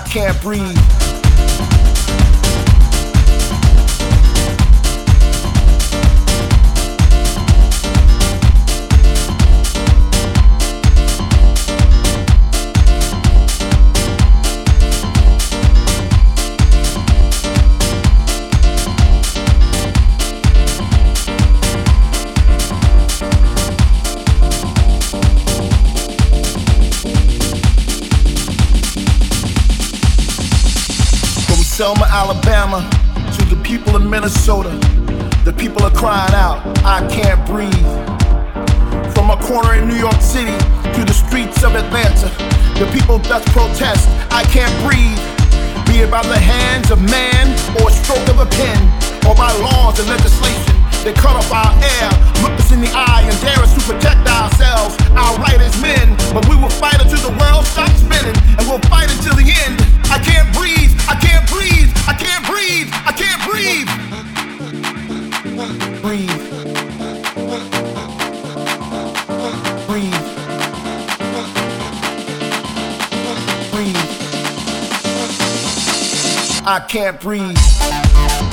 I can't breathe. Selma, Alabama, to the people of Minnesota. The people are crying out, I can't breathe. From a corner in New York City to the streets of Atlanta, the people thus protest, I can't breathe. Be it by the hands of man or a stroke of a pen, or by laws and legislation. They cut off our air, look us in the eye, and dare us to protect ourselves, our right as men. But we will fight until the world stops spinning, and we'll fight until the end. I can't breathe, I can't breathe, I can't breathe, I can't breathe. Breathe. Breathe. Breathe. I can't breathe.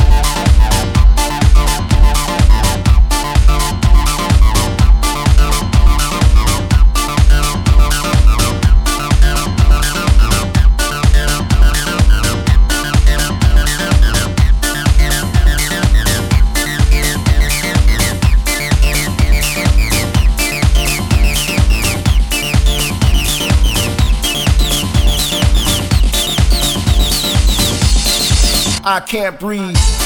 I can't breathe.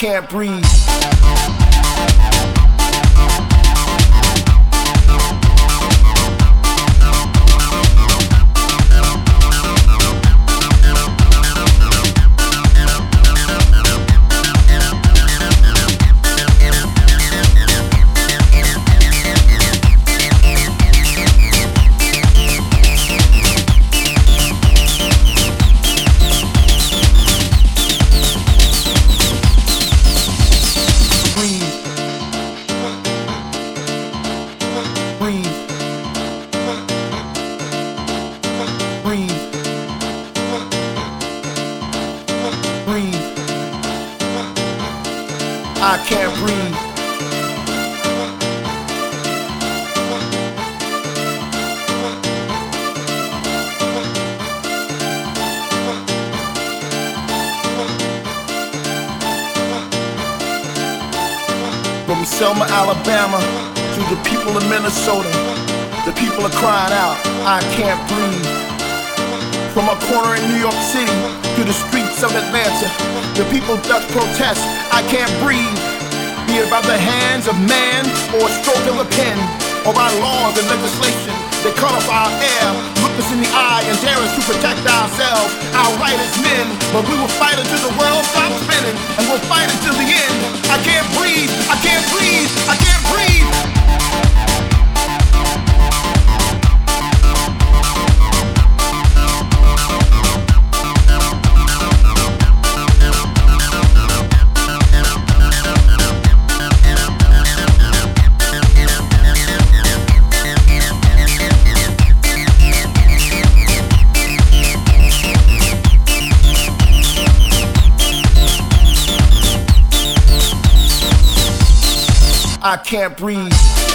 Can't breathe. To the people of Minnesota, the people are crying out, I can't breathe. From a corner in New York City to the streets of Atlanta, the people thus protest, I can't breathe. Be it by the hands of man or a stroke of a pen, or by laws and legislation, they cut off our air, look us in the eye and dare us to protect ourselves, our right as men. But we will fight until the world stops spinning, and we'll fight until the end. I can't breathe, I can't breathe, I can't breathe. Can't breathe.